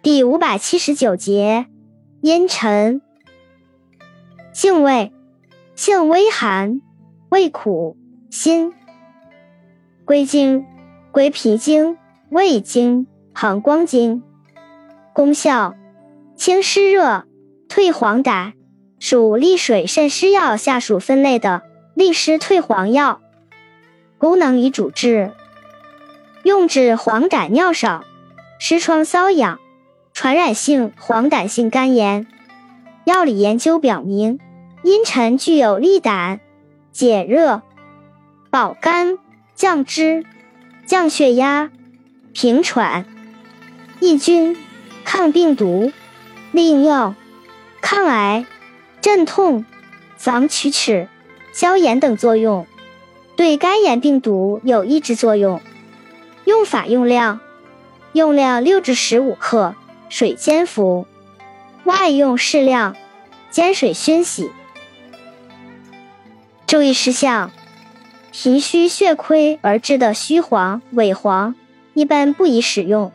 第五百七十九节，茵陈，性味，性微寒，味苦，辛。归经，归脾经、胃经、膀胱经。功效，清湿热，退黄疸，属利水渗湿药下属分类的利湿退黄药。功能与主治，用治黄疸尿少、湿疮瘙痒。传染性黄疸性肝炎，药理研究表明，茵陈具有利胆、解热、保肝、降脂、降血压、平喘、抑菌、抗病毒、利尿、抗癌、镇痛、防龋齿、消炎等作用，对肝炎病毒有抑制作用。用法用量：用量六至十五克。水煎服，外用适量，煎水熏洗。注意事项：脾虚血亏而致的虚黄、萎黄，一般不宜使用。